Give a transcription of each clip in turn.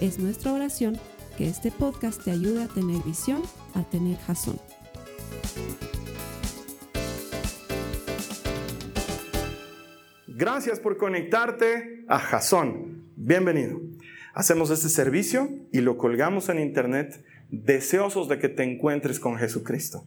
Es nuestra oración que este podcast te ayude a tener visión, a tener jazón. Gracias por conectarte a Jason. Bienvenido. Hacemos este servicio y lo colgamos en internet deseosos de que te encuentres con Jesucristo.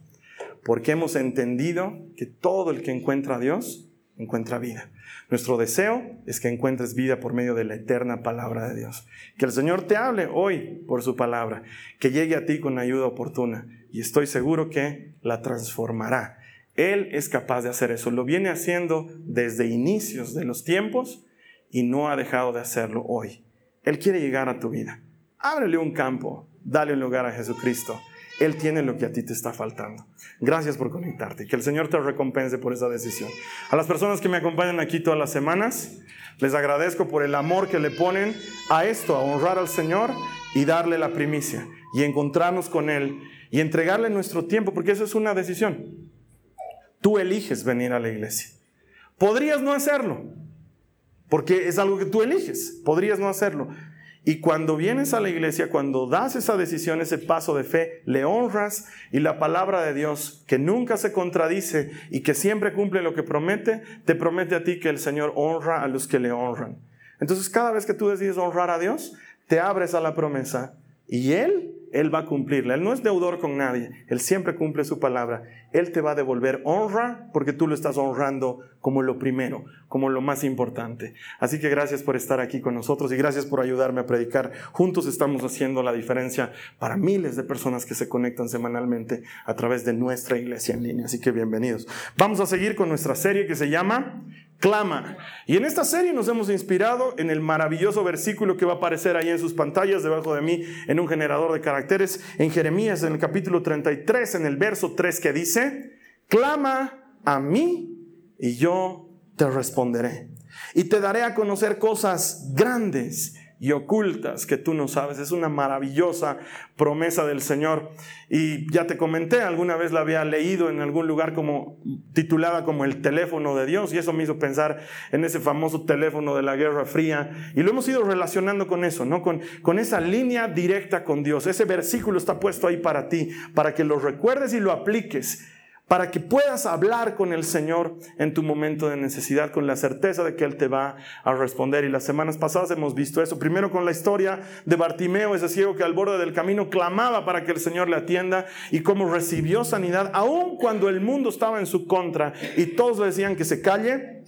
Porque hemos entendido que todo el que encuentra a Dios encuentra vida. Nuestro deseo es que encuentres vida por medio de la eterna palabra de Dios. Que el Señor te hable hoy por su palabra, que llegue a ti con ayuda oportuna y estoy seguro que la transformará. Él es capaz de hacer eso. Lo viene haciendo desde inicios de los tiempos y no ha dejado de hacerlo hoy. Él quiere llegar a tu vida. Ábrele un campo, dale un lugar a Jesucristo él tiene lo que a ti te está faltando. Gracias por conectarte. Que el Señor te recompense por esa decisión. A las personas que me acompañan aquí todas las semanas, les agradezco por el amor que le ponen a esto, a honrar al Señor y darle la primicia y encontrarnos con Él y entregarle nuestro tiempo, porque eso es una decisión. Tú eliges venir a la iglesia. Podrías no hacerlo, porque es algo que tú eliges. Podrías no hacerlo. Y cuando vienes a la iglesia, cuando das esa decisión, ese paso de fe, le honras y la palabra de Dios, que nunca se contradice y que siempre cumple lo que promete, te promete a ti que el Señor honra a los que le honran. Entonces cada vez que tú decides honrar a Dios, te abres a la promesa y Él él va a cumplirla. Él no es deudor con nadie. Él siempre cumple su palabra. Él te va a devolver honra porque tú lo estás honrando como lo primero, como lo más importante. Así que gracias por estar aquí con nosotros y gracias por ayudarme a predicar. Juntos estamos haciendo la diferencia para miles de personas que se conectan semanalmente a través de nuestra iglesia en línea. Así que bienvenidos. Vamos a seguir con nuestra serie que se llama clama. Y en esta serie nos hemos inspirado en el maravilloso versículo que va a aparecer ahí en sus pantallas debajo de mí en un generador de caracteres en Jeremías en el capítulo 33 en el verso 3 que dice, clama a mí y yo te responderé. Y te daré a conocer cosas grandes y ocultas que tú no sabes. Es una maravillosa promesa del Señor. Y ya te comenté, alguna vez la había leído en algún lugar como titulada como el teléfono de Dios y eso me hizo pensar en ese famoso teléfono de la Guerra Fría. Y lo hemos ido relacionando con eso, ¿no? Con, con esa línea directa con Dios. Ese versículo está puesto ahí para ti, para que lo recuerdes y lo apliques para que puedas hablar con el Señor en tu momento de necesidad con la certeza de que Él te va a responder. Y las semanas pasadas hemos visto eso. Primero con la historia de Bartimeo, ese ciego que al borde del camino clamaba para que el Señor le atienda y cómo recibió sanidad, aun cuando el mundo estaba en su contra y todos le decían que se calle.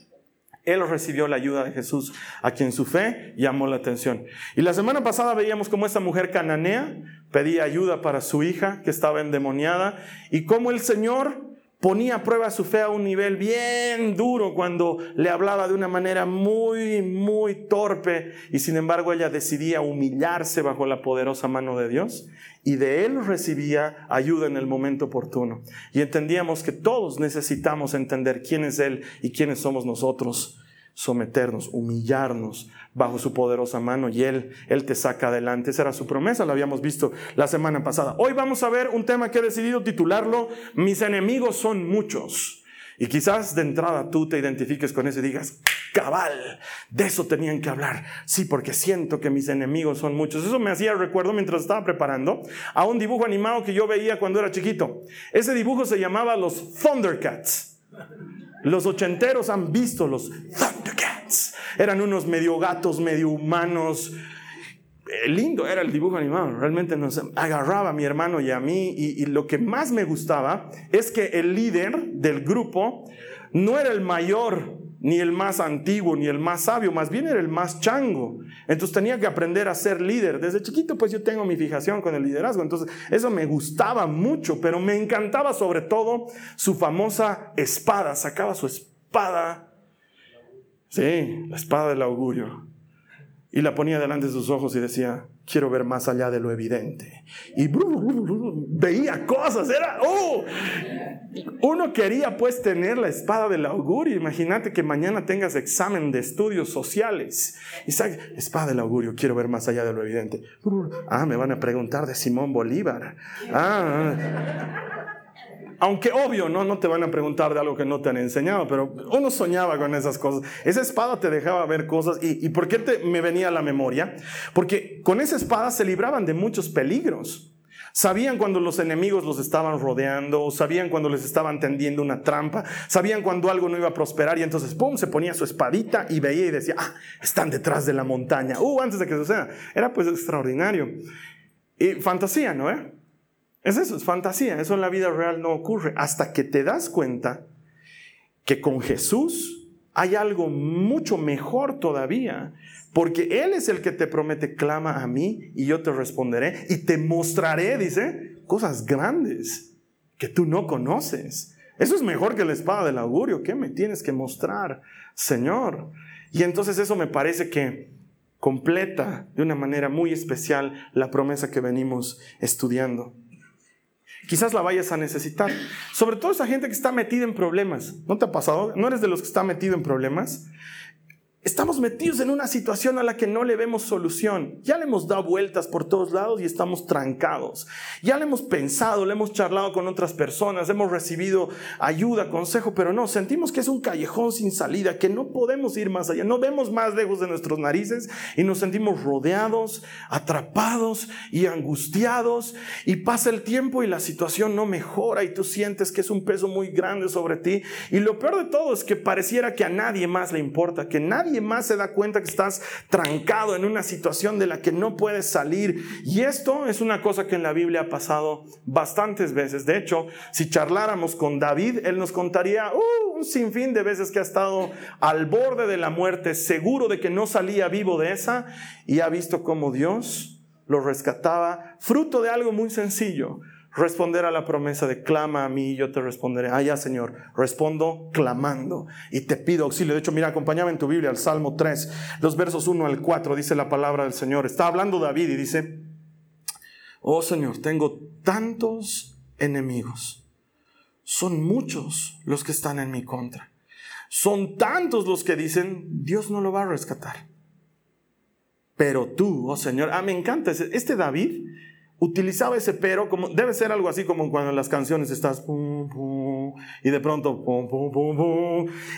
Él recibió la ayuda de Jesús, a quien su fe llamó la atención. Y la semana pasada veíamos cómo esta mujer cananea pedía ayuda para su hija que estaba endemoniada y cómo el Señor ponía a prueba su fe a un nivel bien duro cuando le hablaba de una manera muy, muy torpe y sin embargo ella decidía humillarse bajo la poderosa mano de Dios y de él recibía ayuda en el momento oportuno. Y entendíamos que todos necesitamos entender quién es Él y quiénes somos nosotros someternos, humillarnos bajo su poderosa mano y Él, Él te saca adelante. Esa era su promesa, la habíamos visto la semana pasada. Hoy vamos a ver un tema que he decidido titularlo, Mis enemigos son muchos. Y quizás de entrada tú te identifiques con eso y digas, cabal, de eso tenían que hablar. Sí, porque siento que mis enemigos son muchos. Eso me hacía recuerdo mientras estaba preparando a un dibujo animado que yo veía cuando era chiquito. Ese dibujo se llamaba los Thundercats. Los ochenteros han visto los Thundercats. Eran unos medio gatos, medio humanos. Eh, lindo era el dibujo animado. Realmente nos agarraba a mi hermano y a mí. y lo que más me gustaba es que el líder del grupo no era el mayor ni el más antiguo, ni el más sabio, más bien era el más chango. Entonces tenía que aprender a ser líder. Desde chiquito pues yo tengo mi fijación con el liderazgo, entonces eso me gustaba mucho, pero me encantaba sobre todo su famosa espada. Sacaba su espada, sí, la espada del augurio, y la ponía delante de sus ojos y decía, quiero ver más allá de lo evidente. Y veía cosas, era, oh, uno quería pues tener la espada del augurio. Imagínate que mañana tengas examen de estudios sociales. Y sabes, espada del augurio, quiero ver más allá de lo evidente. Ah, me van a preguntar de Simón Bolívar. Ah, aunque obvio, ¿no? No te van a preguntar de algo que no te han enseñado, pero uno soñaba con esas cosas. Esa espada te dejaba ver cosas. ¿Y, por qué te, me venía a la memoria? Porque con esa espada se libraban de muchos peligros. Sabían cuando los enemigos los estaban rodeando, sabían cuando les estaban tendiendo una trampa, sabían cuando algo no iba a prosperar y entonces, ¡pum!, se ponía su espadita y veía y decía, ah, están detrás de la montaña. Uh, antes de que suceda. Era pues extraordinario. Y fantasía, ¿no? Eh? Es eso, es fantasía, eso en la vida real no ocurre, hasta que te das cuenta que con Jesús hay algo mucho mejor todavía, porque Él es el que te promete, clama a mí y yo te responderé y te mostraré, dice, cosas grandes que tú no conoces. Eso es mejor que la espada del augurio, ¿qué me tienes que mostrar, Señor? Y entonces eso me parece que completa de una manera muy especial la promesa que venimos estudiando quizás la vayas a necesitar. Sobre todo esa gente que está metida en problemas. ¿No te ha pasado? ¿No eres de los que está metido en problemas? Estamos metidos en una situación a la que no le vemos solución. Ya le hemos dado vueltas por todos lados y estamos trancados. Ya le hemos pensado, le hemos charlado con otras personas, hemos recibido ayuda, consejo, pero no, sentimos que es un callejón sin salida, que no podemos ir más allá, no vemos más lejos de nuestros narices y nos sentimos rodeados, atrapados y angustiados y pasa el tiempo y la situación no mejora y tú sientes que es un peso muy grande sobre ti. Y lo peor de todo es que pareciera que a nadie más le importa, que nadie más se da cuenta que estás trancado en una situación de la que no puedes salir. Y esto es una cosa que en la Biblia ha pasado bastantes veces. De hecho, si charláramos con David, él nos contaría uh, un sinfín de veces que ha estado al borde de la muerte, seguro de que no salía vivo de esa, y ha visto cómo Dios lo rescataba, fruto de algo muy sencillo responder a la promesa de clama a mí y yo te responderé. Ah, Señor, respondo clamando y te pido auxilio. De hecho, mira, acompáñame en tu Biblia al Salmo 3, los versos 1 al 4, dice la palabra del Señor. Está hablando David y dice, oh Señor, tengo tantos enemigos. Son muchos los que están en mi contra. Son tantos los que dicen, Dios no lo va a rescatar. Pero tú, oh Señor, ah, me encanta. Este David utilizaba ese pero como debe ser algo así como cuando en las canciones estás y de pronto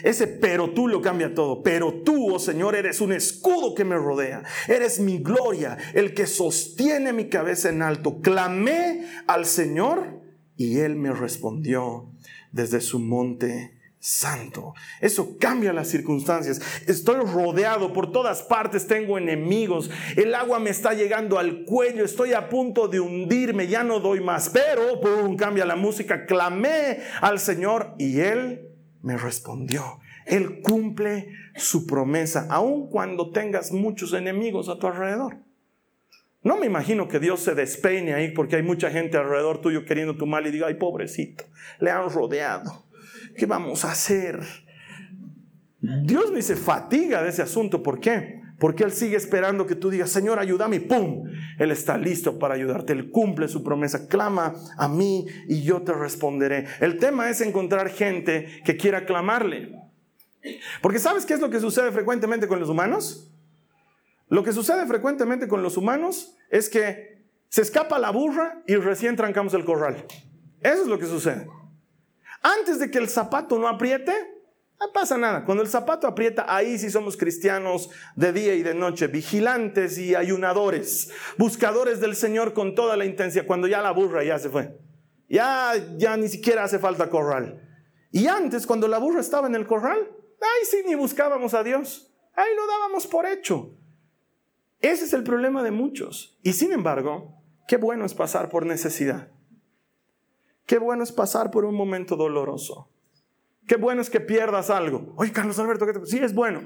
ese pero tú lo cambia todo. Pero tú, oh Señor, eres un escudo que me rodea. Eres mi gloria, el que sostiene mi cabeza en alto. Clamé al Señor y él me respondió desde su monte santo. Eso cambia las circunstancias. Estoy rodeado por todas partes, tengo enemigos, el agua me está llegando al cuello, estoy a punto de hundirme, ya no doy más. Pero, ¡pum!, cambia la música, clamé al Señor y Él me respondió. Él cumple su promesa, aun cuando tengas muchos enemigos a tu alrededor. No me imagino que Dios se despeine ahí porque hay mucha gente alrededor tuyo queriendo tu mal y diga, ay pobrecito, le han rodeado. ¿Qué vamos a hacer? Dios ni se fatiga de ese asunto. ¿Por qué? Porque Él sigue esperando que tú digas, Señor, ayúdame. ¡Pum! Él está listo para ayudarte. Él cumple su promesa. Clama a mí y yo te responderé. El tema es encontrar gente que quiera clamarle. Porque ¿sabes qué es lo que sucede frecuentemente con los humanos? Lo que sucede frecuentemente con los humanos es que se escapa la burra y recién trancamos el corral. Eso es lo que sucede. Antes de que el zapato no apriete, no pasa nada. Cuando el zapato aprieta, ahí sí somos cristianos de día y de noche, vigilantes y ayunadores, buscadores del Señor con toda la intensidad. Cuando ya la burra ya se fue, ya, ya ni siquiera hace falta corral. Y antes, cuando la burra estaba en el corral, ahí sí ni buscábamos a Dios, ahí lo dábamos por hecho. Ese es el problema de muchos. Y sin embargo, qué bueno es pasar por necesidad. Qué bueno es pasar por un momento doloroso. Qué bueno es que pierdas algo. Oye, Carlos Alberto, sí, es bueno.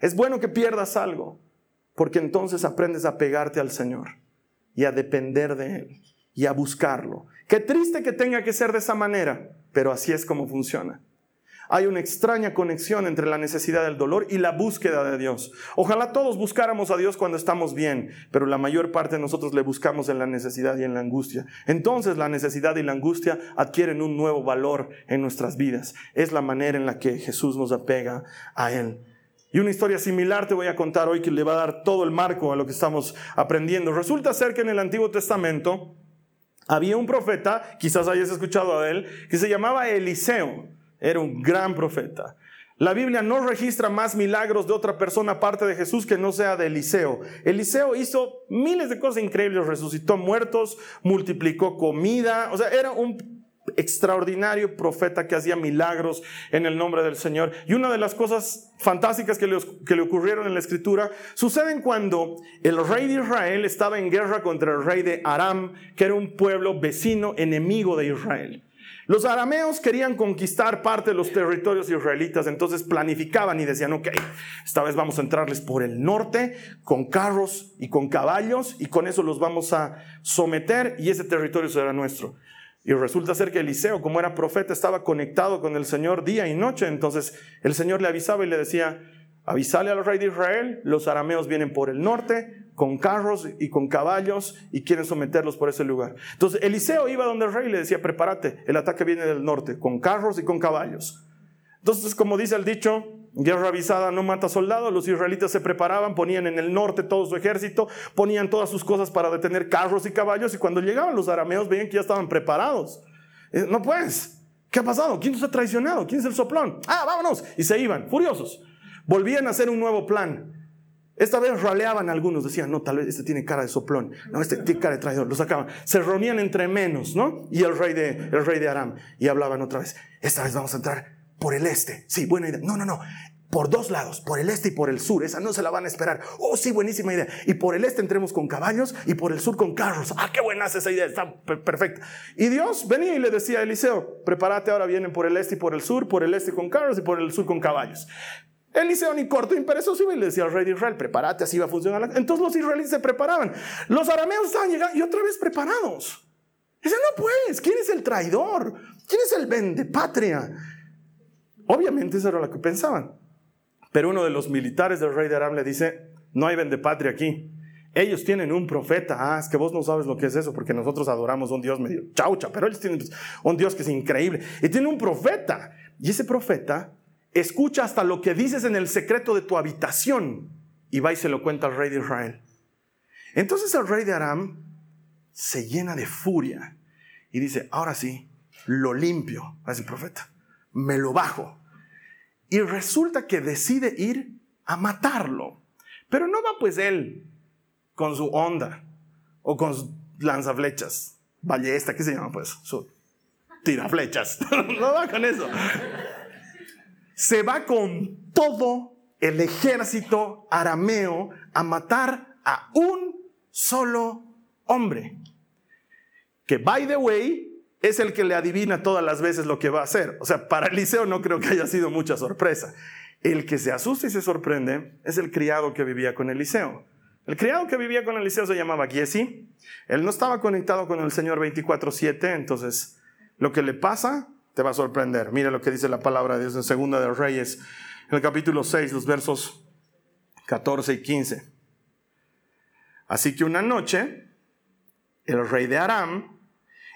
Es bueno que pierdas algo, porque entonces aprendes a pegarte al Señor y a depender de Él y a buscarlo. Qué triste que tenga que ser de esa manera, pero así es como funciona. Hay una extraña conexión entre la necesidad del dolor y la búsqueda de Dios. Ojalá todos buscáramos a Dios cuando estamos bien, pero la mayor parte de nosotros le buscamos en la necesidad y en la angustia. Entonces la necesidad y la angustia adquieren un nuevo valor en nuestras vidas. Es la manera en la que Jesús nos apega a Él. Y una historia similar te voy a contar hoy que le va a dar todo el marco a lo que estamos aprendiendo. Resulta ser que en el Antiguo Testamento había un profeta, quizás hayas escuchado a él, que se llamaba Eliseo. Era un gran profeta. La Biblia no registra más milagros de otra persona aparte de Jesús que no sea de Eliseo. Eliseo hizo miles de cosas increíbles, resucitó muertos, multiplicó comida, o sea, era un extraordinario profeta que hacía milagros en el nombre del Señor. Y una de las cosas fantásticas que le, ocurrieron en la escritura suceden cuando el rey de Israel estaba en guerra contra el rey de Aram, que era un pueblo vecino, enemigo de Israel. Los arameos querían conquistar parte de los territorios israelitas, entonces planificaban y decían, ok, esta vez vamos a entrarles por el norte con carros y con caballos y con eso los vamos a someter y ese territorio será nuestro. Y resulta ser que Eliseo, como era profeta, estaba conectado con el Señor día y noche, entonces el Señor le avisaba y le decía, avisale al rey de Israel, los arameos vienen por el norte, con carros y con caballos y quieren someterlos por ese lugar. Entonces Eliseo iba donde el rey y le decía, prepárate, el ataque viene del norte, con carros y con caballos. Entonces, como dice el dicho, guerra avisada no mata soldados, los israelitas se preparaban, ponían en el norte todo su ejército, ponían todas sus cosas para detener carros y caballos y cuando llegaban los arameos veían que ya estaban preparados. Eh, no pues, ¿qué ha pasado? ¿Quién nos ha traicionado? ¿Quién es el soplón? Ah, vámonos. Y se iban, furiosos. Volvían a hacer un nuevo plan. Esta vez raleaban algunos, decían, no, tal vez este tiene cara de soplón, no, este tiene cara de traidor, lo sacaban. Se reunían entre menos, ¿no? Y el rey de, el rey de Aram, y hablaban otra vez, esta vez vamos a entrar por el este. Sí, buena idea. No, no, no. Por dos lados, por el este y por el sur. Esa no se la van a esperar. Oh, sí, buenísima idea. Y por el este entremos con caballos y por el sur con carros. Ah, qué buena esa idea. Está perfecta. Y Dios venía y le decía a Eliseo, prepárate, ahora vienen por el este y por el sur, por el este con carros y por el sur con caballos. Eliseo ni corto ni perezoso y le decía al rey de Israel, prepárate, así va a funcionar. Entonces los israelíes se preparaban. Los arameos estaban llegando y otra vez preparados. Dicen, no pues, ¿quién es el traidor? ¿Quién es el vende patria? Obviamente eso era lo que pensaban. Pero uno de los militares del rey de Aram le dice, no hay vende patria aquí. Ellos tienen un profeta. Ah, es que vos no sabes lo que es eso, porque nosotros adoramos a un Dios medio chaucha, pero ellos tienen un Dios que es increíble. Y tiene un profeta. Y ese profeta escucha hasta lo que dices en el secreto de tu habitación y va y se lo cuenta al rey de Israel. Entonces el rey de Aram se llena de furia y dice, ahora sí, lo limpio a ese profeta, me lo bajo. Y resulta que decide ir a matarlo. Pero no va pues él con su onda o con su lanzaflechas, ballesta, ¿qué se llama pues? Su tiraflechas. no va con eso se va con todo el ejército arameo a matar a un solo hombre. Que, by the way, es el que le adivina todas las veces lo que va a hacer. O sea, para Eliseo no creo que haya sido mucha sorpresa. El que se asusta y se sorprende es el criado que vivía con Eliseo. El criado que vivía con Eliseo se llamaba Giesi. Él no estaba conectado con el Señor 24/7, entonces lo que le pasa te va a sorprender. Mira lo que dice la palabra de Dios en Segunda de Reyes, en el capítulo 6, los versos 14 y 15. Así que una noche, el rey de Aram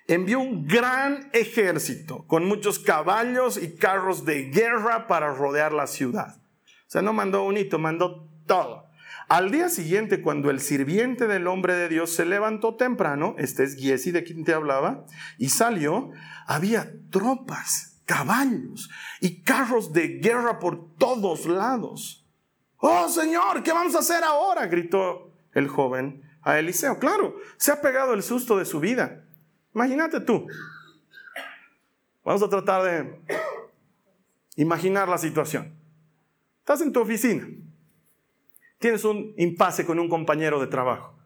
envió un gran ejército con muchos caballos y carros de guerra para rodear la ciudad. O sea, no mandó un hito, mandó todo. Al día siguiente, cuando el sirviente del hombre de Dios se levantó temprano, este es Giesi de quien te hablaba, y salió, había tropas, caballos y carros de guerra por todos lados. Oh Señor, ¿qué vamos a hacer ahora? gritó el joven a Eliseo. Claro, se ha pegado el susto de su vida. Imagínate tú. Vamos a tratar de imaginar la situación. Estás en tu oficina. Tienes un impasse con un compañero de trabajo.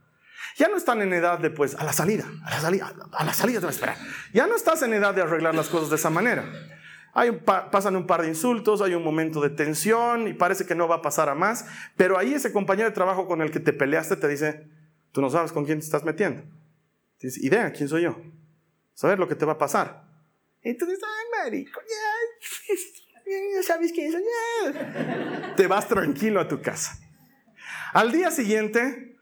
Ya no están en edad de, pues, a la salida, a la salida, a la salida te va a esperar. Ya no estás en edad de arreglar las cosas de esa manera. Hay pasan un par de insultos, hay un momento de tensión y parece que no va a pasar a más, pero ahí ese compañero de trabajo con el que te peleaste te dice, tú no sabes con quién te estás metiendo. Tienes idea, ¿quién soy yo? Saber lo que te va a pasar. Dices, ay, marico, ¿sabes quién es? Te vas tranquilo a tu casa. Al día siguiente,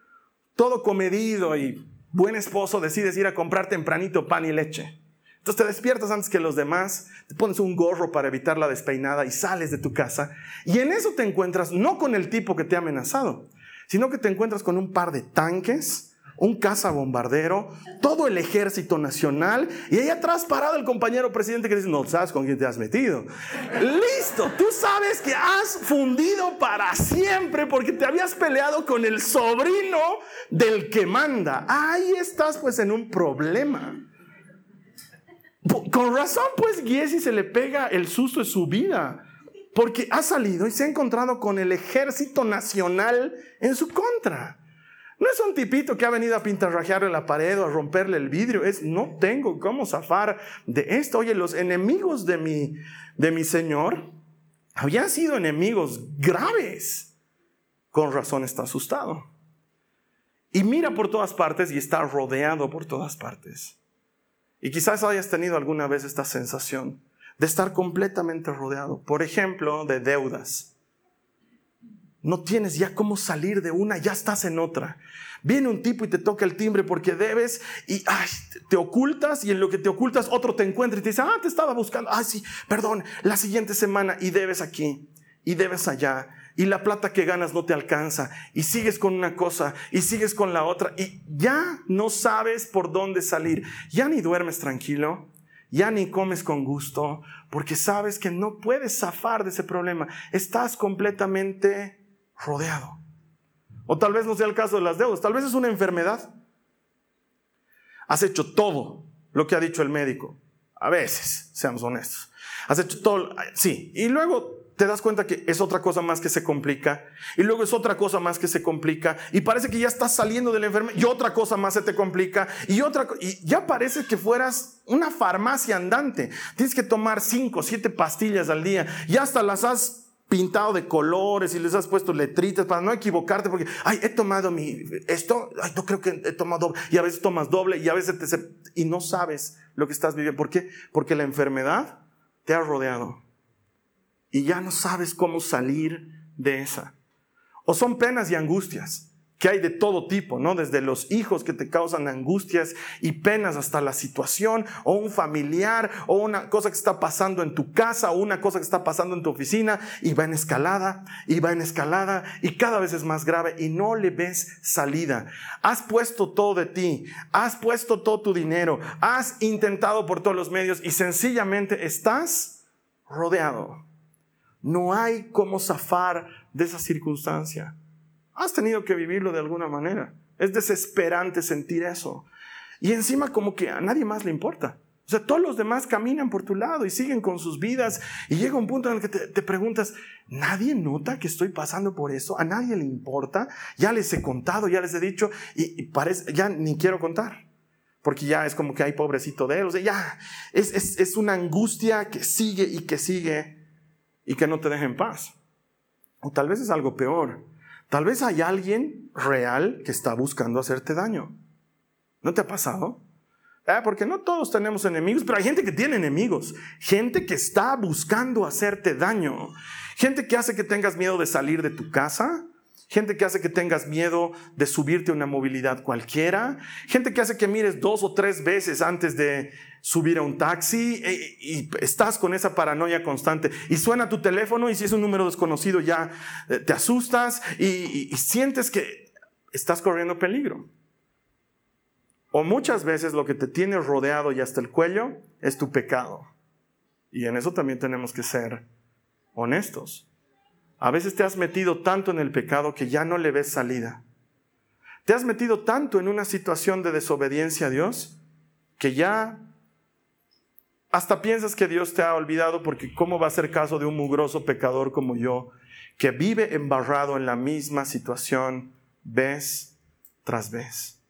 todo comedido y buen esposo, decides ir a comprar tempranito pan y leche. Entonces te despiertas antes que los demás, te pones un gorro para evitar la despeinada y sales de tu casa. Y en eso te encuentras no con el tipo que te ha amenazado, sino que te encuentras con un par de tanques, un bombardero, todo el ejército nacional y ahí atrás parado el compañero presidente que dice, no sabes con quién te has metido. Listo, tú sabes que has fundido para siempre porque te habías peleado con el sobrino del que manda. Ahí estás pues en un problema. Con razón pues Giesi se le pega el susto de su vida porque ha salido y se ha encontrado con el ejército nacional en su contra. No es un tipito que ha venido a pintarrajearle la pared o a romperle el vidrio. Es, no tengo cómo zafar de esto. Oye, los enemigos de mi, de mi Señor habían sido enemigos graves. Con razón está asustado. Y mira por todas partes y está rodeado por todas partes. Y quizás hayas tenido alguna vez esta sensación de estar completamente rodeado. Por ejemplo, de deudas no tienes ya cómo salir de una, ya estás en otra. Viene un tipo y te toca el timbre porque debes y te ocultas y en lo que te ocultas otro te encuentra y te dice, ah, te estaba buscando, ah, sí, perdón, la siguiente semana y debes aquí y debes allá y la plata que ganas no te alcanza y sigues con una cosa y sigues con la otra y ya no sabes por dónde salir, ya ni duermes tranquilo, ya ni comes con gusto porque sabes que no puedes zafar de ese problema, estás completamente rodeado. O tal vez no sea el caso de las deudas, tal vez es una enfermedad. Has hecho todo lo que ha dicho el médico. A veces, seamos honestos. Has hecho todo, sí. Y luego te das cuenta que es otra cosa más que se complica. Y luego es otra cosa más que se complica. Y parece que ya estás saliendo de la enfermedad. Y otra cosa más se te complica. Y otra Y ya parece que fueras una farmacia andante. Tienes que tomar cinco, siete pastillas al día. Y hasta las has pintado de colores y les has puesto letritas para no equivocarte porque, ay, he tomado mi, esto, ay, no creo que he tomado doble, y a veces tomas doble y a veces te, y no sabes lo que estás viviendo. ¿Por qué? Porque la enfermedad te ha rodeado y ya no sabes cómo salir de esa. O son penas y angustias que hay de todo tipo, ¿no? Desde los hijos que te causan angustias y penas hasta la situación o un familiar o una cosa que está pasando en tu casa o una cosa que está pasando en tu oficina y va en escalada y va en escalada y cada vez es más grave y no le ves salida. Has puesto todo de ti, has puesto todo tu dinero, has intentado por todos los medios y sencillamente estás rodeado. No hay cómo zafar de esa circunstancia. Has tenido que vivirlo de alguna manera. Es desesperante sentir eso. Y encima como que a nadie más le importa. O sea, todos los demás caminan por tu lado y siguen con sus vidas y llega un punto en el que te, preguntas, ¿nadie nota que estoy pasando por eso? ¿A nadie le importa? Ya les he contado, ya les he dicho y, parece, ya ni quiero contar. Porque ya es como que hay pobrecito de él. O sea, ya es, es, es una angustia que sigue y que sigue y que no te deja en paz. O tal vez es algo peor Tal vez hay alguien real que está buscando hacerte daño. ¿No te ha pasado? Ah, porque no todos tenemos enemigos, pero hay gente que tiene enemigos, gente que está buscando hacerte daño, gente que hace que tengas miedo de salir de tu casa, gente que hace que tengas miedo de subirte a una movilidad cualquiera, gente que hace que mires dos o tres veces antes de subir a un taxi e, y, estás con esa paranoia constante y suena tu teléfono y si es un número desconocido ya eh, te asustas y, y sientes que estás corriendo peligro. O muchas veces lo que te tiene rodeado y hasta el cuello es tu pecado. Y en eso también tenemos que ser honestos. A veces te has metido tanto en el pecado que ya no le ves salida. Te has metido tanto en una situación de desobediencia a Dios que ya hasta piensas que Dios te ha olvidado porque ¿cómo va a ser caso de un mugroso pecador como yo que vive embarrado en la misma situación vez tras vez?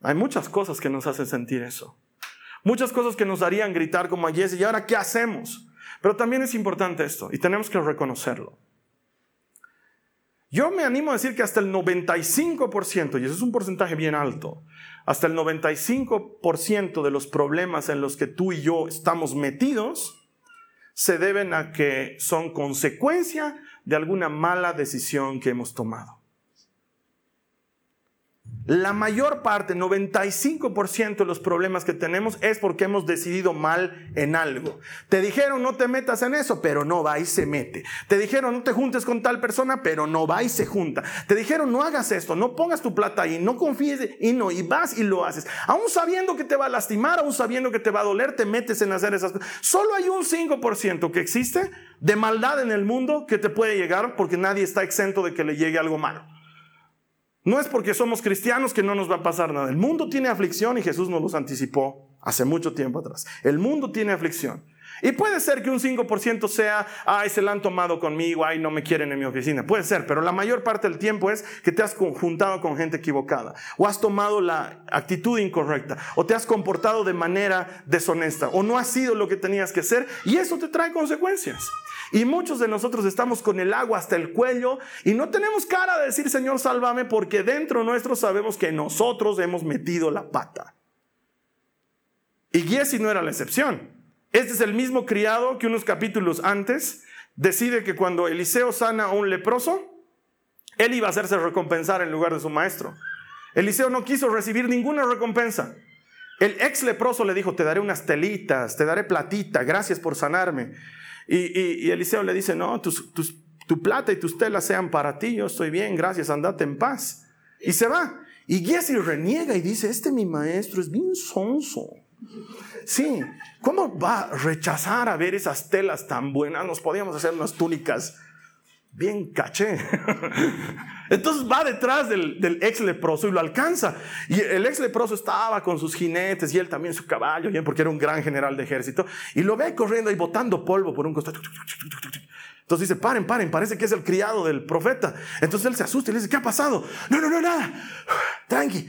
Hay muchas cosas que nos hacen sentir eso. Muchas cosas que nos harían gritar como a Jesse, ¿y ahora qué hacemos? Pero también es importante esto y tenemos que reconocerlo. Yo me animo a decir que hasta el 95%, y eso es un porcentaje bien alto, hasta el 95% de los problemas en los que tú y yo estamos metidos se deben a que son consecuencia de alguna mala decisión que hemos tomado. La mayor parte, 95% de los problemas que tenemos es porque hemos decidido mal en algo. Te dijeron no te metas en eso, pero no va y se mete. Te dijeron no te juntes con tal persona, pero no va y se junta. Te dijeron no hagas esto, no pongas tu plata ahí, no confíes y no, y vas y lo haces. Aún sabiendo que te va a lastimar, aún sabiendo que te va a doler, te metes en hacer esas cosas. Solo hay un 5% que existe de maldad en el mundo que te puede llegar porque nadie está exento de que le llegue algo malo. No es porque somos cristianos que no nos va a pasar nada. El mundo tiene aflicción y Jesús nos los anticipó hace mucho tiempo atrás. El mundo tiene aflicción. Y puede ser que un 5% sea, ay, se la han tomado conmigo, ay, no me quieren en mi oficina. Puede ser, pero la mayor parte del tiempo es que te has juntado con gente equivocada, o has tomado la actitud incorrecta, o te has comportado de manera deshonesta, o no has sido lo que tenías que ser, y eso te trae consecuencias. Y muchos de nosotros estamos con el agua hasta el cuello y no tenemos cara de decir, Señor, sálvame, porque dentro nuestro sabemos que nosotros hemos metido la pata. Y Giesi no era la excepción. Este es el mismo criado que unos capítulos antes decide que cuando Eliseo sana a un leproso, él iba a hacerse recompensar en lugar de su maestro. Eliseo no quiso recibir ninguna recompensa. El ex leproso le dijo, te daré unas telitas, te daré platita, gracias por sanarme. Y, Eliseo le dice, no, tu plata y tus telas sean para ti, yo estoy bien, gracias, andate en paz. Y se va. Y Giesi reniega y dice, este mi maestro es bien sonso. Sí, ¿cómo va a rechazar a ver esas telas tan buenas? Nos podíamos hacer unas túnicas bien caché. Entonces va detrás del, ex leproso y lo alcanza. Y el ex leproso estaba con sus jinetes y él también su caballo, porque era un gran general de ejército. Y lo ve corriendo y botando polvo por un costado. Entonces dice, paren, paren, parece que es el criado del profeta. Entonces él se asusta y le dice, ¿qué ha pasado? No, no, no, nada. Tranqui.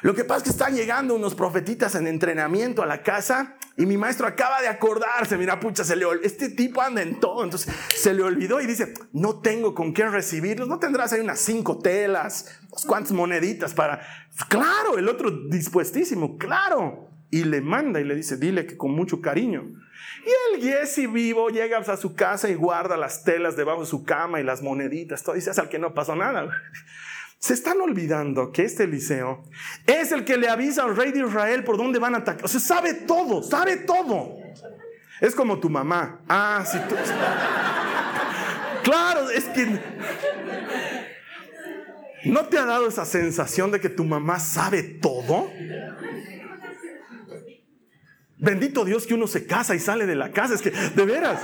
Lo que pasa es que están llegando unos profetitas en entrenamiento a la casa y mi maestro acaba de acordarse, mira, pucha, se le este tipo anda en todo. Entonces se le olvidó y dice, no tengo con qué recibirlos. ¿No tendrás ahí unas cinco telas, unas cuantas moneditas para... Claro, el otro dispuestísimo, claro. Y le manda y le dice, dile que con mucho cariño y el Jesse vivo llega a su casa y guarda las telas debajo de su cama y las moneditas. Todo es al que no pasó nada. Se están olvidando que este Eliseo es el que le avisa al rey de Israel por dónde van a atacar. O sea, sabe todo, sabe todo. Es como tu mamá. Ah, sí, tú. Claro, es que. ¿No te ha dado esa sensación de que tu mamá sabe todo? Bendito Dios que uno se casa y sale de la casa. Es que, de veras,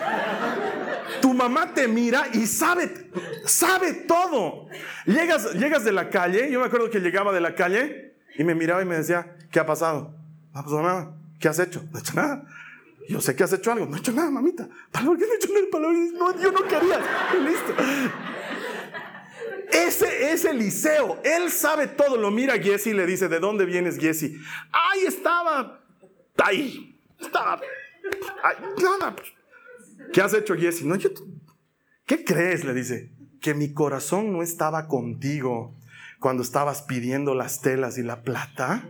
tu mamá te mira y sabe, sabe todo. Llegas, llegas de la calle, yo me acuerdo que llegaba de la calle y me miraba y me decía, ¿qué ha pasado? No ha pasado nada. ¿Qué has hecho? No he hecho nada. Yo sé que has hecho algo. No he hecho nada, mamita. ¿Para qué no he hecho nada? No, yo no quería. Listo. Ese es Eliseo. Él sabe todo. Lo mira a y le dice, ¿de dónde vienes, Giesi? Ahí estaba ahí. Está. nada. ¿Qué has hecho, Jesse? No, ¿Qué crees? Le dice. Que mi corazón no estaba contigo cuando estabas pidiendo las telas y la plata.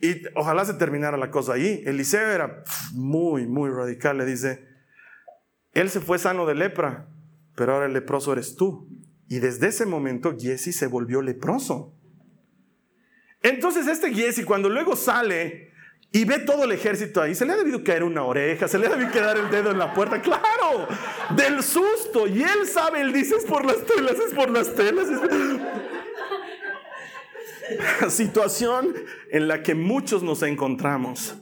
Y ojalá se terminara la cosa ahí. Eliseo era muy, muy radical. Le dice, él se fue sano de lepra, pero ahora el leproso eres tú. Y desde ese momento Jesse se volvió leproso. Entonces este Giesi cuando luego sale y ve todo el ejército ahí, se le ha debido caer una oreja, se le ha debido quedar el dedo en la puerta, claro, del susto. Y él sabe, él dice, es por las telas, es por las telas. Situación en la que muchos nos encontramos.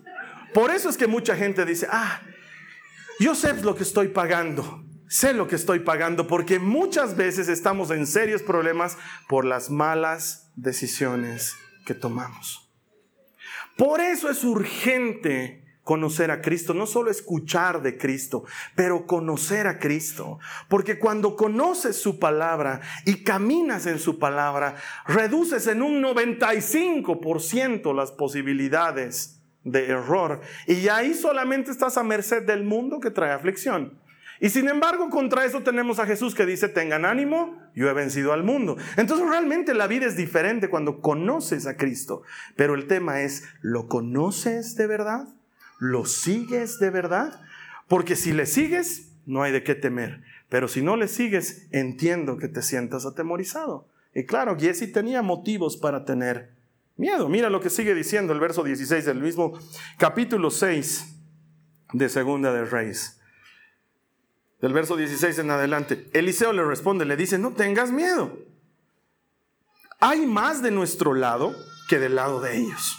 Por eso es que mucha gente dice, ah, yo sé lo que estoy pagando. Sé lo que estoy pagando porque muchas veces estamos en serios problemas por las malas decisiones que tomamos. Por eso es urgente conocer a Cristo, no solo escuchar de Cristo, pero conocer a Cristo. Porque cuando conoces su palabra y caminas en su palabra, reduces en un 95% las posibilidades de error. Y ahí solamente estás a merced del mundo que trae aflicción. Y sin embargo, contra eso tenemos a Jesús que dice, tengan ánimo, yo he vencido al mundo. Entonces realmente la vida es diferente cuando conoces a Cristo. Pero el tema es, ¿lo conoces de verdad? ¿Lo sigues de verdad? Porque si le sigues, no hay de qué temer. Pero si no le sigues, entiendo que te sientas atemorizado. Y claro, Giesi tenía motivos para tener miedo. Mira lo que sigue diciendo el verso 16 del mismo capítulo 6 de Segunda de Reyes. Del verso 16 en adelante. Eliseo le responde, le dice, no tengas miedo. Hay más de nuestro lado que del lado de ellos.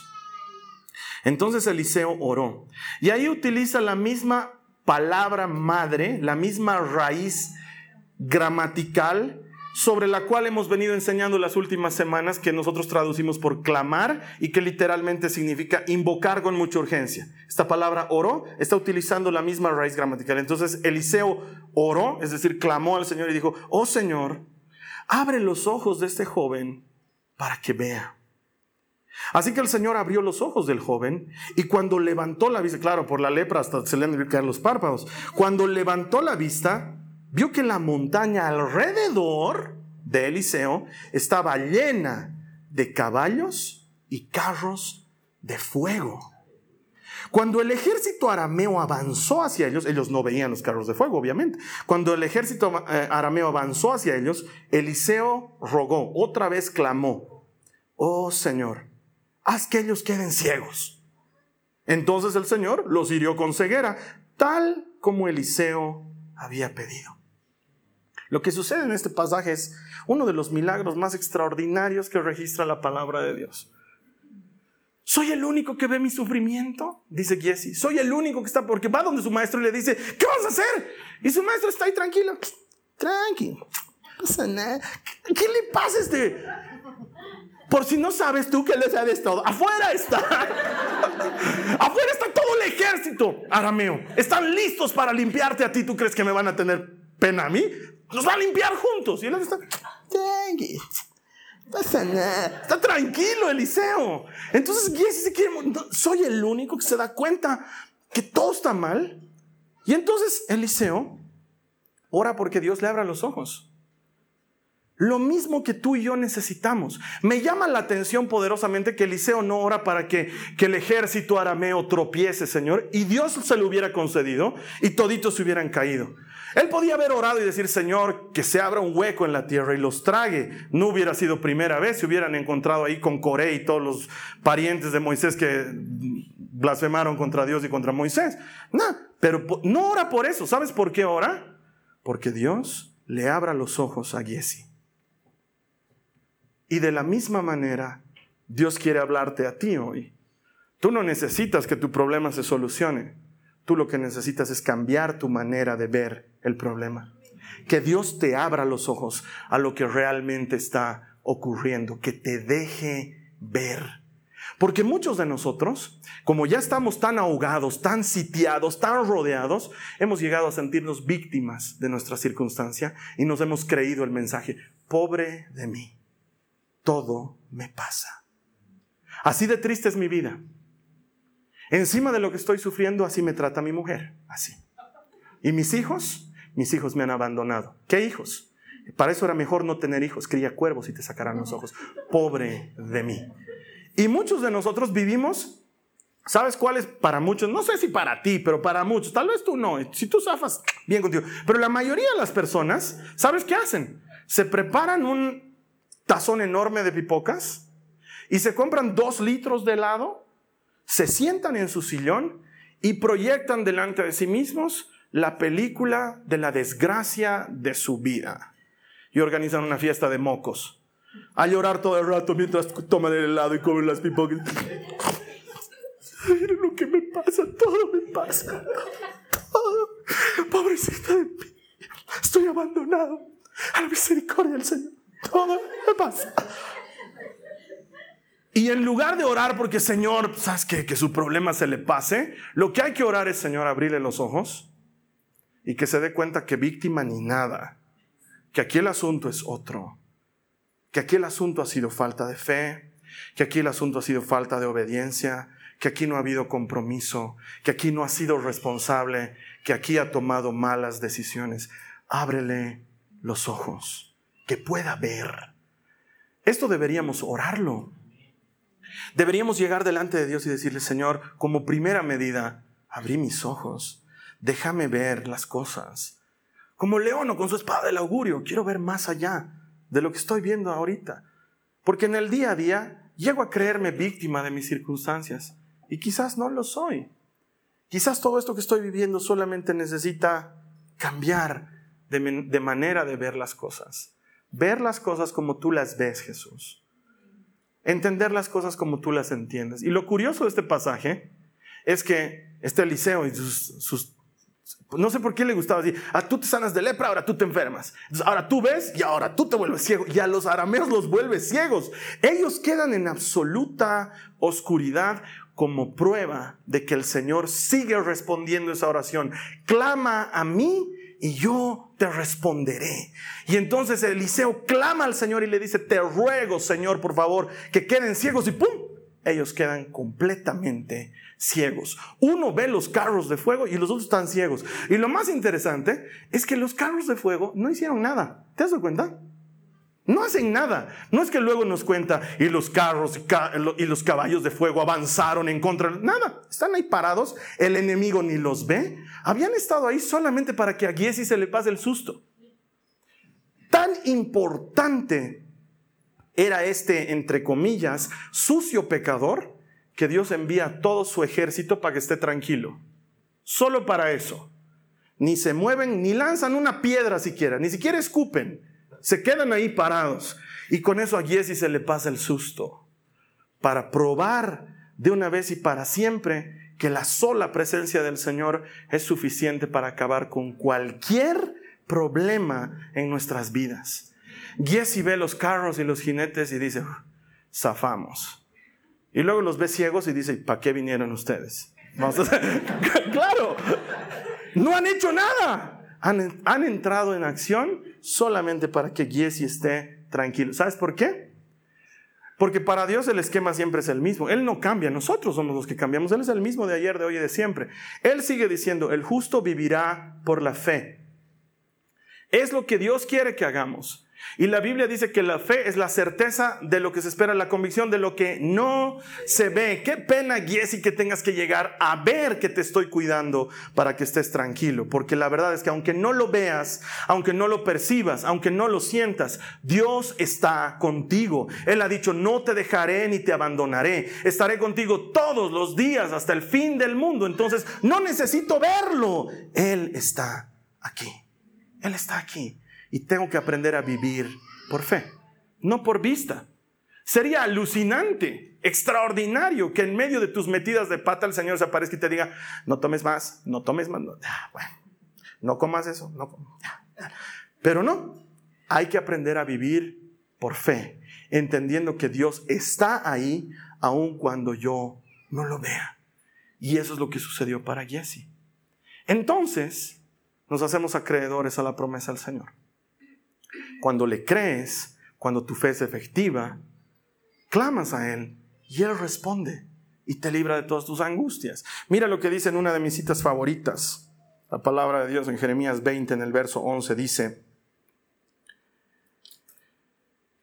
Entonces Eliseo oró. Y ahí utiliza la misma palabra madre, la misma raíz gramatical sobre la cual hemos venido enseñando las últimas semanas, que nosotros traducimos por clamar y que literalmente significa invocar con mucha urgencia. Esta palabra oró está utilizando la misma raíz gramatical. Entonces Eliseo oró, es decir, clamó al Señor y dijo, oh Señor, abre los ojos de este joven para que vea. Así que el Señor abrió los ojos del joven y cuando levantó la vista, claro, por la lepra hasta se le han de caer los párpados, cuando levantó la vista, vio que la montaña alrededor de Eliseo estaba llena de caballos y carros de fuego. Cuando el ejército arameo avanzó hacia ellos, ellos no veían los carros de fuego, obviamente. Cuando el ejército eh, arameo avanzó hacia ellos, Eliseo rogó, otra vez clamó, oh Señor, haz que ellos queden ciegos. Entonces el Señor los hirió con ceguera, tal como Eliseo había pedido. Lo que sucede en este pasaje es uno de los milagros más extraordinarios que registra la palabra de Dios. ¿Soy el único que ve mi sufrimiento? Dice Giesi. Soy el único que está, porque va donde su maestro y le dice, ¿qué vas a hacer? Y su maestro está ahí tranquilo. Tranquilo. ¿Qué le pasa a este? Por si no sabes tú que le sabes todo. Afuera está. Afuera está todo el ejército arameo. Están listos para limpiarte a ti. ¿Tú crees que me van a tener pena a mí? Nos va a limpiar juntos. Y él está. Está tranquilo, Eliseo. Entonces, soy el único que se da cuenta que todo está mal. Y entonces Eliseo ora porque Dios le abra los ojos. Lo mismo que tú y yo necesitamos. Me llama la atención poderosamente que Eliseo no ora para que, el ejército arameo tropiece, Señor, y Dios se lo hubiera concedido y toditos se hubieran caído. Él podía haber orado y decir, Señor, que se abra un hueco en la tierra y los trague. No hubiera sido primera vez, se hubieran encontrado ahí con Coré y todos los parientes de Moisés que blasfemaron contra Dios y contra Moisés. No, pero no ora por eso. ¿Sabes por qué ora? Porque Dios le abra los ojos a Giesi. Y de la misma manera, Dios quiere hablarte a ti hoy. Tú no necesitas que tu problema se solucione. Tú lo que necesitas es cambiar tu manera de ver el problema. Que Dios te abra los ojos a lo que realmente está ocurriendo, que te deje ver. Porque muchos de nosotros, como ya estamos tan ahogados, tan sitiados, tan rodeados, hemos llegado a sentirnos víctimas de nuestra circunstancia y nos hemos creído el mensaje, pobre de mí, todo me pasa. Así de triste es mi vida. Encima de lo que estoy sufriendo, así me trata mi mujer, así. ¿Y mis hijos? Mis hijos me han abandonado. ¿Qué hijos? Para eso era mejor no tener hijos. Cría cuervos y te sacarán los ojos. Pobre de mí. Y muchos de nosotros vivimos, ¿sabes cuál es para muchos? No sé si para ti, pero para muchos. Tal vez tú no. Si tú zafas, bien contigo. Pero la mayoría de las personas, ¿sabes qué hacen? Se preparan un tazón enorme de pipocas y se compran dos litros de helado se sientan en su sillón y proyectan delante de sí mismos la película de la desgracia de su vida. Y organizan una fiesta de mocos. A llorar todo el rato mientras toman el helado y comen las pipocas. Miren lo que me pasa, todo me pasa. pobrecita de mí. Estoy abandonado a la misericordia del Señor. Todo me pasa. Y en lugar de orar porque Señor, ¿sabes qué? Que su problema se le pase, lo que hay que orar es Señor, abrirle los ojos y que se dé cuenta que víctima ni nada, que aquí el asunto es otro, que aquí el asunto ha sido falta de fe, que aquí el asunto ha sido falta de obediencia, que aquí no ha habido compromiso, que aquí no ha sido responsable, que aquí ha tomado malas decisiones. Ábrele los ojos, que pueda ver. Esto deberíamos orarlo. Deberíamos llegar delante de Dios y decirle, Señor, como primera medida, abrí mis ojos, déjame ver las cosas. Como León con su espada del augurio, quiero ver más allá de lo que estoy viendo ahorita. Porque en el día a día llego a creerme víctima de mis circunstancias y quizás no lo soy. Quizás todo esto que estoy viviendo solamente necesita cambiar de, de manera de ver las cosas. Ver las cosas como tú las ves, Jesús. Entender las cosas como tú las entiendes. Y lo curioso de este pasaje es que este Eliseo y sus, no sé por qué le gustaba decir, a ah, tú te sanas de lepra, ahora tú te enfermas. ahora tú ves y ahora tú te vuelves ciego. Y a los arameos los vuelves ciegos. Ellos quedan en absoluta oscuridad como prueba de que el Señor sigue respondiendo esa oración. Clama a mí y yo te responderé. Y entonces Eliseo clama al Señor y le dice, te ruego, Señor, por favor, que queden ciegos y ¡pum! Ellos quedan completamente ciegos. Uno ve los carros de fuego y los otros están ciegos. Y lo más interesante es que los carros de fuego no hicieron nada. ¿Te has dado cuenta? No hacen nada. No es que luego nos cuenta y los carros y los caballos de fuego avanzaron en contra. Nada. Están ahí parados. El enemigo ni los ve. Habían estado ahí solamente para que a Giesi se le pase el susto. Tan importante era este, entre comillas, sucio pecador que Dios envía todo su ejército para que esté tranquilo. Solo para eso. Ni se mueven, ni lanzan una piedra siquiera, ni siquiera escupen. Se quedan ahí parados. Y con eso a Giesi se le pasa el susto. Para probar de una vez y para siempre que la sola presencia del Señor es suficiente para acabar con cualquier problema en nuestras vidas. Giesi ve los carros y los jinetes y dice, zafamos. Y luego los ve ciegos y dice, ¿para qué vinieron ustedes? claro, no han hecho nada. Han, han, entrado en acción solamente para que Giesi esté tranquilo. ¿Sabes por qué? Porque para Dios el esquema siempre es el mismo. Él no cambia, nosotros somos los que cambiamos. Él es el mismo de ayer, de hoy y de siempre. Él sigue diciendo, el justo vivirá por la fe. Es lo que Dios quiere que hagamos. Y la Biblia dice que la fe es la certeza de lo que se espera, la convicción de lo que no se ve. Qué pena, Giesi, que tengas que llegar a ver que te estoy cuidando para que estés tranquilo. Porque la verdad es que aunque no lo veas, aunque no lo percibas, aunque no lo sientas, Dios está contigo. Él ha dicho, no te dejaré ni te abandonaré. Estaré contigo todos los días hasta el fin del mundo. Entonces, no necesito verlo. Él está aquí. Él está aquí y tengo que aprender a vivir por fe, no por vista. Sería alucinante, extraordinario que en medio de tus metidas de pata el Señor se aparezca y te diga, no tomes más, no tomes más, no, bueno, no comas eso, no Pero no, hay que aprender a vivir por fe, entendiendo que Dios está ahí aun cuando yo no lo vea. Y eso es lo que sucedió para Jesse. Entonces, nos hacemos acreedores a la promesa del Señor. Cuando le crees, cuando tu fe es efectiva, clamas a Él y Él responde y te libra de todas tus angustias. Mira lo que dice en una de mis citas favoritas. La palabra de Dios en Jeremías 20 en el verso 11 dice,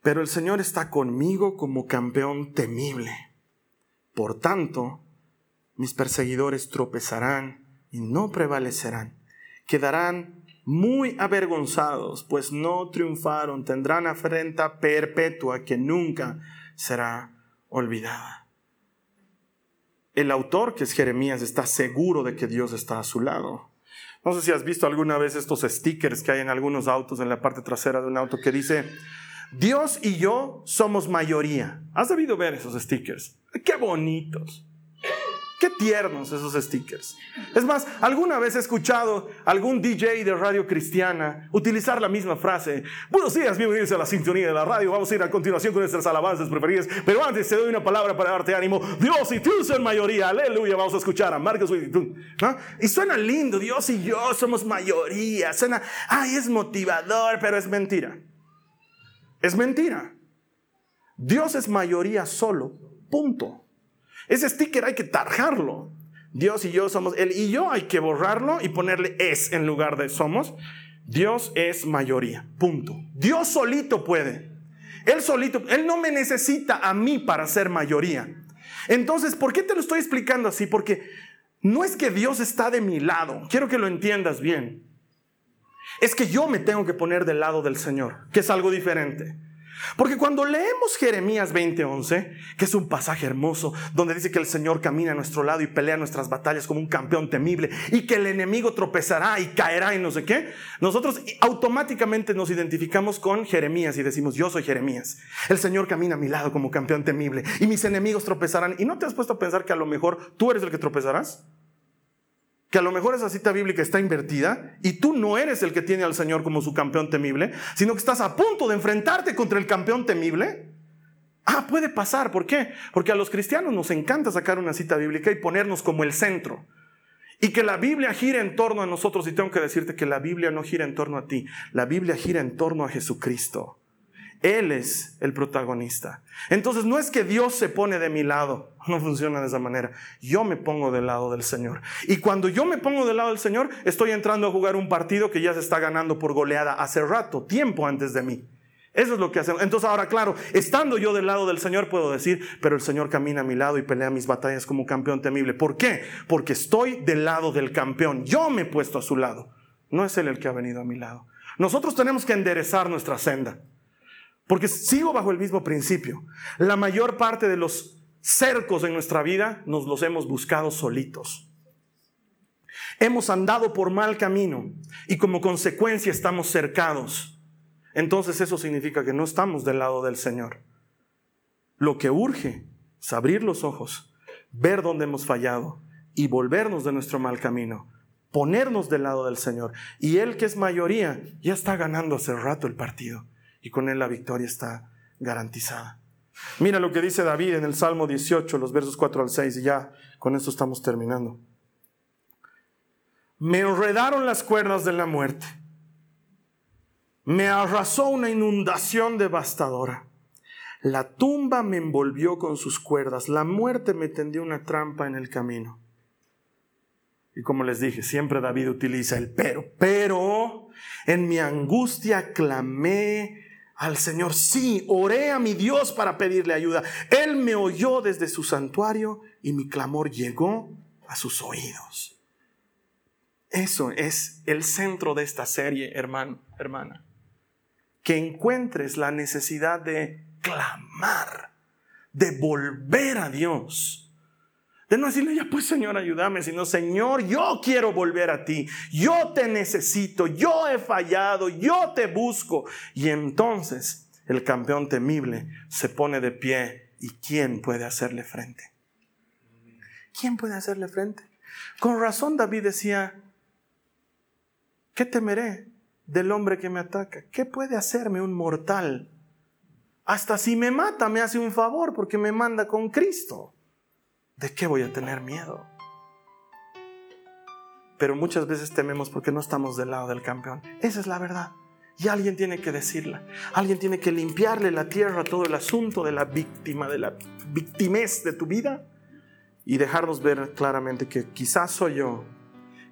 pero el Señor está conmigo como campeón temible. Por tanto, mis perseguidores tropezarán y no prevalecerán. Quedarán muy avergonzados, pues no triunfaron, tendrán afrenta perpetua que nunca será olvidada. El autor, que es Jeremías, está seguro de que Dios está a su lado. No sé si has visto alguna vez estos stickers que hay en algunos autos en la parte trasera de un auto que dice, Dios y yo somos mayoría. ¿Has debido ver esos stickers? Qué bonitos. Qué tiernos esos stickers. Es más, alguna vez he escuchado algún DJ de radio cristiana utilizar la misma frase. Buenos días, bienvenidos a la sintonía de la radio. Vamos a ir a continuación con nuestras alabanzas preferidas. Pero antes te doy una palabra para darte ánimo. Dios y tú son mayoría. Aleluya. Vamos a escuchar a Marcos ¿no? Y suena lindo. Dios y yo somos mayoría. Suena, ay, es motivador, pero es mentira. Es mentira. Dios es mayoría solo. Punto. Ese sticker hay que tarjarlo. Dios y yo somos, él y yo hay que borrarlo y ponerle es en lugar de somos. Dios es mayoría, punto. Dios solito puede. Él solito, Él no me necesita a mí para ser mayoría. Entonces, ¿por qué te lo estoy explicando así? Porque no es que Dios está de mi lado, quiero que lo entiendas bien. Es que yo me tengo que poner del lado del Señor, que es algo diferente. Porque cuando leemos Jeremías 20:11, que es un pasaje hermoso, donde dice que el Señor camina a nuestro lado y pelea nuestras batallas como un campeón temible y que el enemigo tropezará y caerá y no sé qué, nosotros automáticamente nos identificamos con Jeremías y decimos, yo soy Jeremías. El Señor camina a mi lado como campeón temible y mis enemigos tropezarán. ¿Y no te has puesto a pensar que a lo mejor tú eres el que tropezarás? Que a lo mejor esa cita bíblica está invertida y tú no eres el que tiene al Señor como su campeón temible, sino que estás a punto de enfrentarte contra el campeón temible. Ah, puede pasar. ¿Por qué? Porque a los cristianos nos encanta sacar una cita bíblica y ponernos como el centro. Y que la Biblia gira en torno a nosotros. Y tengo que decirte que la Biblia no gira en torno a ti. La Biblia gira en torno a Jesucristo. Él es el protagonista. Entonces no es que Dios se pone de mi lado, no funciona de esa manera. Yo me pongo del lado del Señor. Y cuando yo me pongo del lado del Señor, estoy entrando a jugar un partido que ya se está ganando por goleada hace rato, tiempo antes de mí. Eso es lo que hacemos. Entonces ahora, claro, estando yo del lado del Señor, puedo decir, pero el Señor camina a mi lado y pelea mis batallas como campeón temible. ¿Por qué? Porque estoy del lado del campeón. Yo me he puesto a su lado. No es Él el que ha venido a mi lado. Nosotros tenemos que enderezar nuestra senda. Porque sigo bajo el mismo principio. La mayor parte de los cercos en nuestra vida nos los hemos buscado solitos. Hemos andado por mal camino y como consecuencia estamos cercados. Entonces eso significa que no estamos del lado del Señor. Lo que urge es abrir los ojos, ver dónde hemos fallado y volvernos de nuestro mal camino, ponernos del lado del Señor. Y Él que es mayoría ya está ganando hace rato el partido y con él la victoria está garantizada. Mira lo que dice David en el Salmo 18, los versos 4 al 6, y ya con esto estamos terminando. Me enredaron las cuerdas de la muerte. Me arrasó una inundación devastadora. La tumba me envolvió con sus cuerdas. La muerte me tendió una trampa en el camino. Y como les dije, siempre David utiliza el pero. Pero en mi angustia clamé al Señor. Sí, oré a mi Dios para pedirle ayuda. Él me oyó desde su santuario y mi clamor llegó a sus oídos. Eso es el centro de esta serie, hermano, hermana. Que encuentres la necesidad de clamar, de volver a Dios de no decirle, ya pues Señor, ayúdame, sino Señor, yo quiero volver a ti, yo te necesito, yo he fallado, yo te busco. Y entonces el campeón temible se pone de pie y ¿quién puede hacerle frente? ¿Quién puede hacerle frente? Con razón David decía, ¿qué temeré del hombre que me ataca? ¿Qué puede hacerme un mortal? Hasta si me mata me hace un favor porque me manda con Cristo. ¿De qué voy a tener miedo? Pero muchas veces tememos porque no estamos del lado del campeón. Esa es la verdad. Y alguien tiene que decirla. Alguien tiene que limpiarle la tierra a todo el asunto de la víctima, de la victimez de tu vida y dejarnos ver claramente que quizás soy yo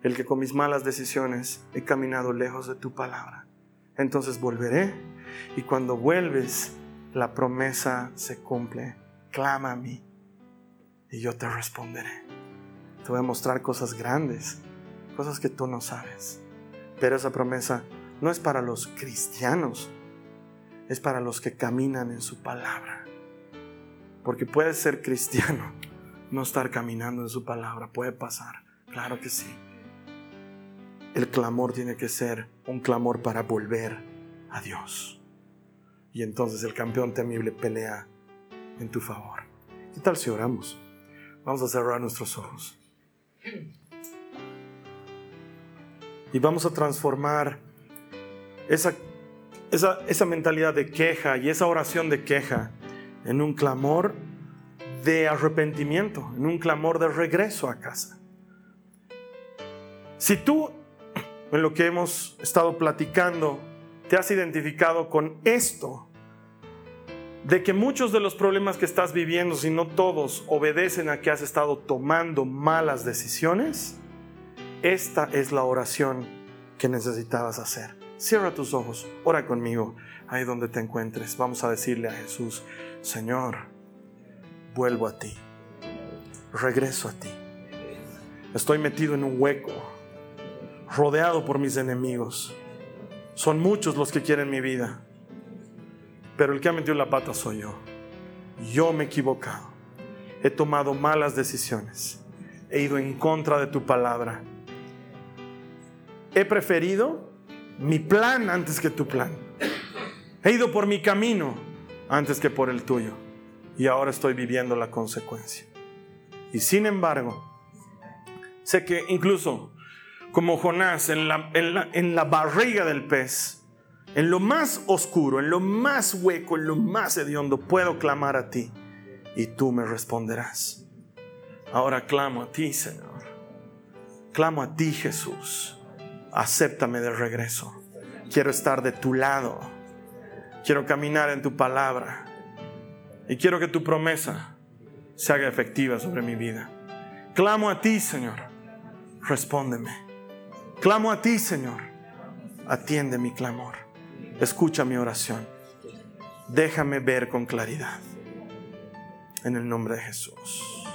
el que con mis malas decisiones he caminado lejos de tu palabra. Entonces volveré y cuando vuelves la promesa se cumple. Clama a mí y yo te responderé. Te voy a mostrar cosas grandes, cosas que tú no sabes. Pero esa promesa no es para los cristianos, es para los que caminan en su palabra. Porque puedes ser cristiano, no estar caminando en su palabra, puede pasar, claro que sí. El clamor tiene que ser un clamor para volver a Dios. Y entonces el campeón temible pelea en tu favor. ¿Qué tal si oramos? Vamos a cerrar nuestros ojos. Y vamos a transformar esa, esa, mentalidad de queja y esa oración de queja en un clamor de arrepentimiento, en un clamor de regreso a casa. Si tú, en lo que hemos estado platicando, te has identificado con esto, de que muchos de los problemas que estás viviendo, si no todos, obedecen a que has estado tomando malas decisiones, esta es la oración que necesitabas hacer. Cierra tus ojos, ora conmigo, ahí donde te encuentres. Vamos a decirle a Jesús, Señor, vuelvo a ti, regreso a ti, Estoy metido en un hueco, rodeado por mis enemigos. Son muchos los que quieren mi vida, pero el que ha metido la pata soy yo. Yo me he equivocado, he tomado malas decisiones, he ido en contra de tu palabra. He preferido mi plan antes que tu plan. He ido por mi camino antes que por el tuyo. Y ahora estoy viviendo la consecuencia. Y sin embargo, sé que incluso como Jonás en la, en la, barriga del pez, en lo más oscuro, en lo más hueco, en lo más hediondo, puedo clamar a ti y tú me responderás. Ahora clamo a ti, Señor. Clamo a ti, Jesús. Acéptame de regreso. Quiero estar de tu lado. Quiero caminar en tu palabra. Y quiero que tu promesa se haga efectiva sobre mi vida. Clamo a ti, Señor. Respóndeme. Clamo a ti, Señor. Atiende mi clamor. Escucha mi oración. Déjame ver con claridad. En el nombre de Jesús.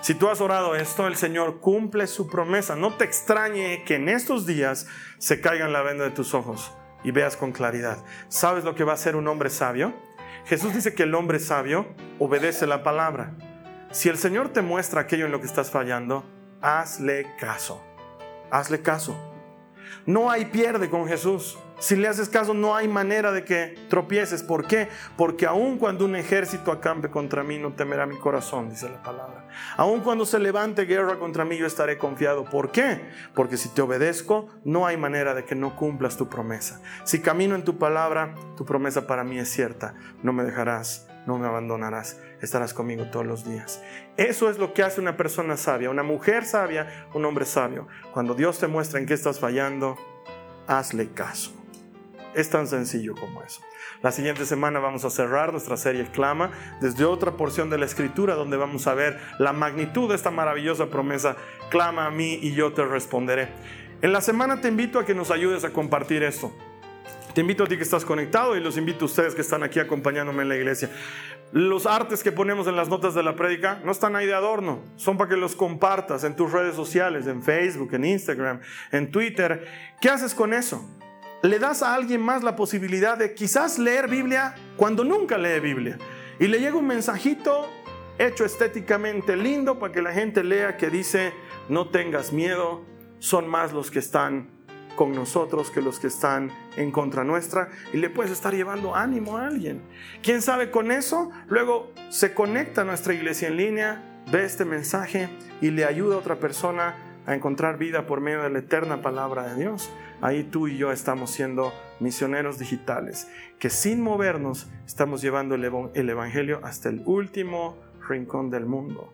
Si tú has orado esto, el Señor cumple su promesa. No te extrañe que en estos días se caigan la venda de tus ojos y veas con claridad. ¿Sabes lo que va a hacer un hombre sabio? Jesús dice que el hombre sabio obedece la palabra. Si el Señor te muestra aquello en lo que estás fallando, hazle caso. Hazle caso. No hay pierde con Jesús. Si le haces caso, no hay manera de que tropieces. ¿Por qué? Porque aun cuando un ejército acampe contra mí, no temerá mi corazón, dice la palabra. Aun cuando se levante guerra contra mí, yo estaré confiado. ¿Por qué? Porque si te obedezco, no hay manera de que no cumplas tu promesa. Si camino en tu palabra, tu promesa para mí es cierta. No me dejarás, no me abandonarás. Estarás conmigo todos los días. Eso es lo que hace una persona sabia, una mujer sabia, un hombre sabio. Cuando Dios te muestra en qué estás fallando, hazle caso. Es tan sencillo como eso. La siguiente semana vamos a cerrar nuestra serie Clama desde otra porción de la escritura donde vamos a ver la magnitud de esta maravillosa promesa. Clama a mí y yo te responderé. En la semana te invito a que nos ayudes a compartir esto. Te invito a ti que estás conectado y los invito a ustedes que están aquí acompañándome en la iglesia. Los artes que ponemos en las notas de la prédica no están ahí de adorno, son para que los compartas en tus redes sociales, en Facebook, en Instagram, en Twitter. ¿Qué haces con eso? le das a alguien más la posibilidad de quizás leer Biblia cuando nunca lee Biblia. Y le llega un mensajito hecho estéticamente lindo para que la gente lea que dice, no tengas miedo, son más los que están con nosotros que los que están en contra nuestra y le puedes estar llevando ánimo a alguien. ¿Quién sabe con eso? Luego se conecta a nuestra iglesia en línea, ve este mensaje y le ayuda a otra persona a encontrar vida por medio de la eterna palabra de Dios. Ahí tú y yo estamos siendo misioneros digitales, que sin movernos estamos llevando el Evangelio hasta el último rincón del mundo.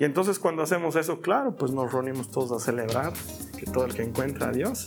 Y entonces cuando hacemos eso, claro, pues nos reunimos todos a celebrar que todo el que encuentra a Dios